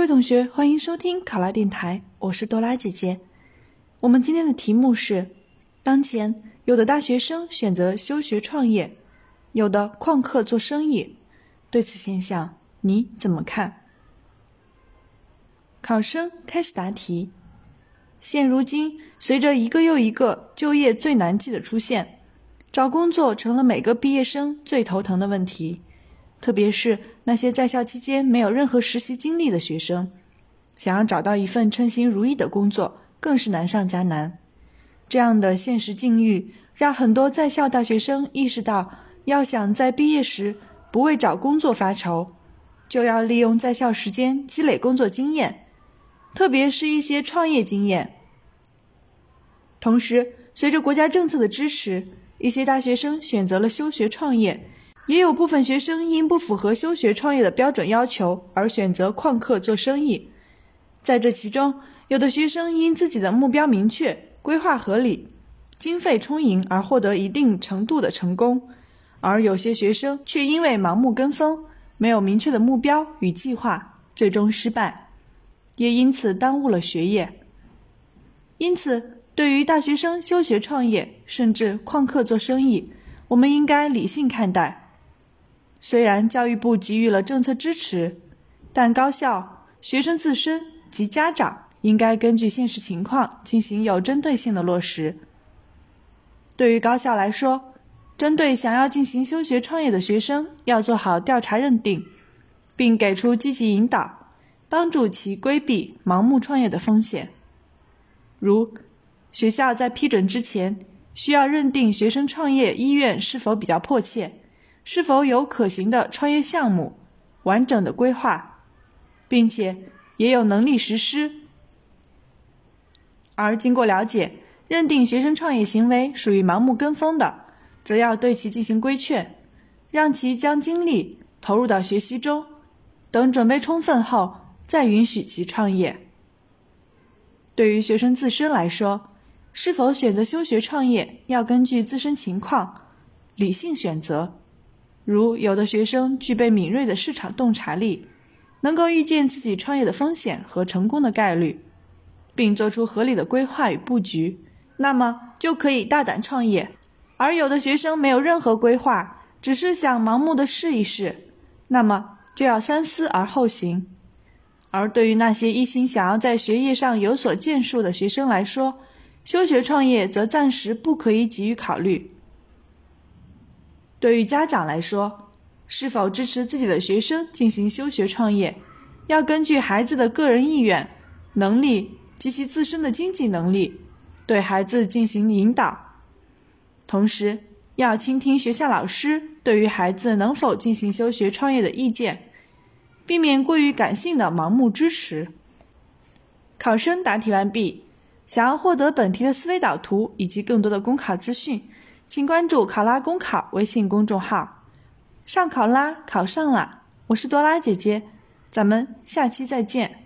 各位同学，欢迎收听考拉电台，我是多拉姐姐。我们今天的题目是：当前有的大学生选择休学创业，有的旷课做生意，对此现象你怎么看？考生开始答题。现如今，随着一个又一个就业最难季的出现，找工作成了每个毕业生最头疼的问题。特别是那些在校期间没有任何实习经历的学生，想要找到一份称心如意的工作，更是难上加难。这样的现实境遇，让很多在校大学生意识到，要想在毕业时不为找工作发愁，就要利用在校时间积累工作经验，特别是一些创业经验。同时，随着国家政策的支持，一些大学生选择了休学创业。也有部分学生因不符合休学创业的标准要求而选择旷课做生意，在这其中，有的学生因自己的目标明确、规划合理、经费充盈而获得一定程度的成功，而有些学生却因为盲目跟风、没有明确的目标与计划，最终失败，也因此耽误了学业。因此，对于大学生休学创业甚至旷课做生意，我们应该理性看待。虽然教育部给予了政策支持，但高校、学生自身及家长应该根据现实情况进行有针对性的落实。对于高校来说，针对想要进行休学创业的学生，要做好调查认定，并给出积极引导，帮助其规避盲目创业的风险。如，学校在批准之前，需要认定学生创业意愿是否比较迫切。是否有可行的创业项目、完整的规划，并且也有能力实施？而经过了解，认定学生创业行为属于盲目跟风的，则要对其进行规劝，让其将精力投入到学习中，等准备充分后再允许其创业。对于学生自身来说，是否选择休学创业，要根据自身情况理性选择。如有的学生具备敏锐的市场洞察力，能够预见自己创业的风险和成功的概率，并做出合理的规划与布局，那么就可以大胆创业；而有的学生没有任何规划，只是想盲目的试一试，那么就要三思而后行。而对于那些一心想要在学业上有所建树的学生来说，休学创业则暂时不可以给予考虑。对于家长来说，是否支持自己的学生进行休学创业，要根据孩子的个人意愿、能力及其自身的经济能力，对孩子进行引导。同时，要倾听学校老师对于孩子能否进行休学创业的意见，避免过于感性的盲目支持。考生答题完毕。想要获得本题的思维导图以及更多的公考资讯。请关注“考拉公考”微信公众号，上考拉考上了，我是多拉姐姐，咱们下期再见。